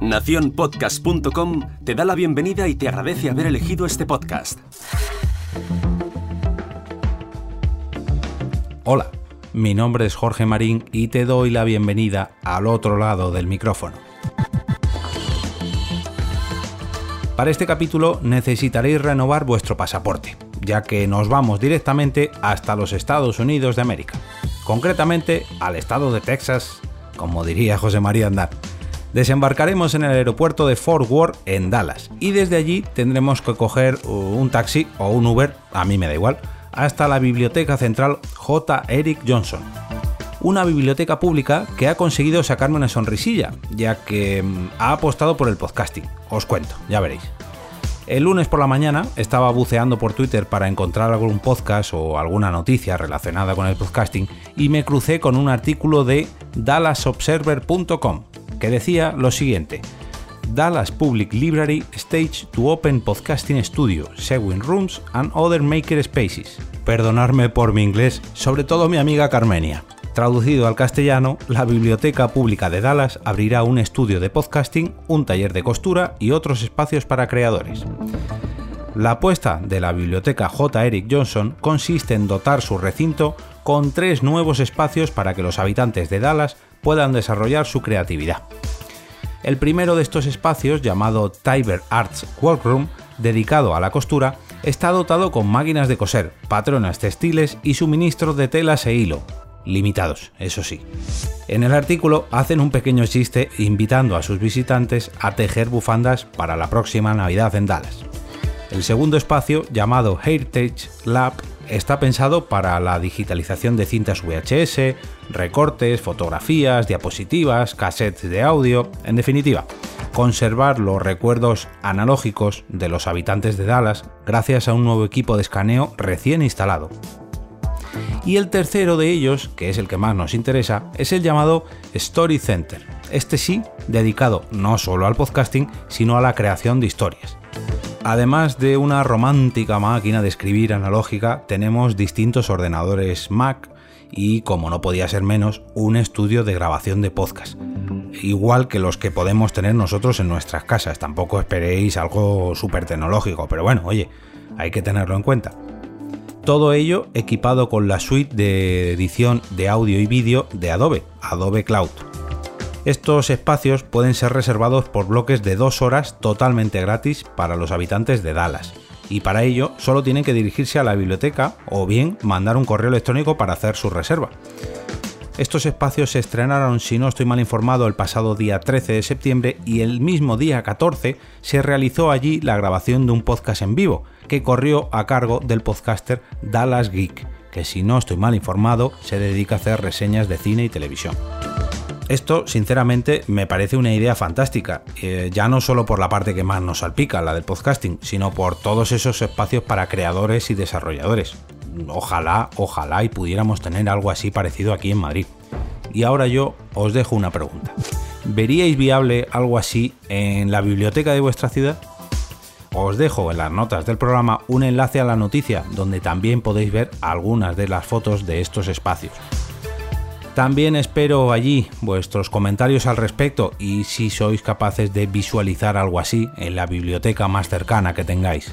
Naciónpodcast.com te da la bienvenida y te agradece haber elegido este podcast. Hola, mi nombre es Jorge Marín y te doy la bienvenida al otro lado del micrófono. Para este capítulo necesitaréis renovar vuestro pasaporte, ya que nos vamos directamente hasta los Estados Unidos de América, concretamente al estado de Texas, como diría José María Andar. Desembarcaremos en el aeropuerto de Fort Worth en Dallas y desde allí tendremos que coger un taxi o un Uber, a mí me da igual, hasta la Biblioteca Central J. Eric Johnson. Una biblioteca pública que ha conseguido sacarme una sonrisilla, ya que mm, ha apostado por el podcasting. Os cuento, ya veréis. El lunes por la mañana estaba buceando por Twitter para encontrar algún podcast o alguna noticia relacionada con el podcasting y me crucé con un artículo de dallasobserver.com que decía lo siguiente. Dallas Public Library Stage to Open Podcasting Studio, Sewing Rooms and Other Maker Spaces. Perdonadme por mi inglés, sobre todo mi amiga Carmenia. Traducido al castellano, la Biblioteca Pública de Dallas abrirá un estudio de podcasting, un taller de costura y otros espacios para creadores. La apuesta de la Biblioteca J. Eric Johnson consiste en dotar su recinto con tres nuevos espacios para que los habitantes de Dallas puedan desarrollar su creatividad. El primero de estos espacios, llamado Tiber Arts Workroom, dedicado a la costura, está dotado con máquinas de coser, patronas textiles y suministros de telas e hilo, limitados, eso sí. En el artículo hacen un pequeño chiste invitando a sus visitantes a tejer bufandas para la próxima Navidad en Dallas. El segundo espacio, llamado Heritage Lab, está pensado para la digitalización de cintas VHS, recortes, fotografías, diapositivas, cassettes de audio, en definitiva, conservar los recuerdos analógicos de los habitantes de Dallas gracias a un nuevo equipo de escaneo recién instalado. Y el tercero de ellos, que es el que más nos interesa, es el llamado Story Center. Este sí, dedicado no solo al podcasting, sino a la creación de historias. Además de una romántica máquina de escribir analógica, tenemos distintos ordenadores Mac y, como no podía ser menos, un estudio de grabación de podcast. Igual que los que podemos tener nosotros en nuestras casas. Tampoco esperéis algo súper tecnológico, pero bueno, oye, hay que tenerlo en cuenta. Todo ello equipado con la suite de edición de audio y vídeo de Adobe, Adobe Cloud. Estos espacios pueden ser reservados por bloques de dos horas totalmente gratis para los habitantes de Dallas. Y para ello solo tienen que dirigirse a la biblioteca o bien mandar un correo electrónico para hacer su reserva. Estos espacios se estrenaron, si no estoy mal informado, el pasado día 13 de septiembre y el mismo día 14 se realizó allí la grabación de un podcast en vivo, que corrió a cargo del podcaster Dallas Geek, que si no estoy mal informado se dedica a hacer reseñas de cine y televisión. Esto, sinceramente, me parece una idea fantástica, eh, ya no solo por la parte que más nos salpica, la del podcasting, sino por todos esos espacios para creadores y desarrolladores. Ojalá, ojalá y pudiéramos tener algo así parecido aquí en Madrid. Y ahora yo os dejo una pregunta. ¿Veríais viable algo así en la biblioteca de vuestra ciudad? Os dejo en las notas del programa un enlace a la noticia donde también podéis ver algunas de las fotos de estos espacios. También espero allí vuestros comentarios al respecto y si sois capaces de visualizar algo así en la biblioteca más cercana que tengáis.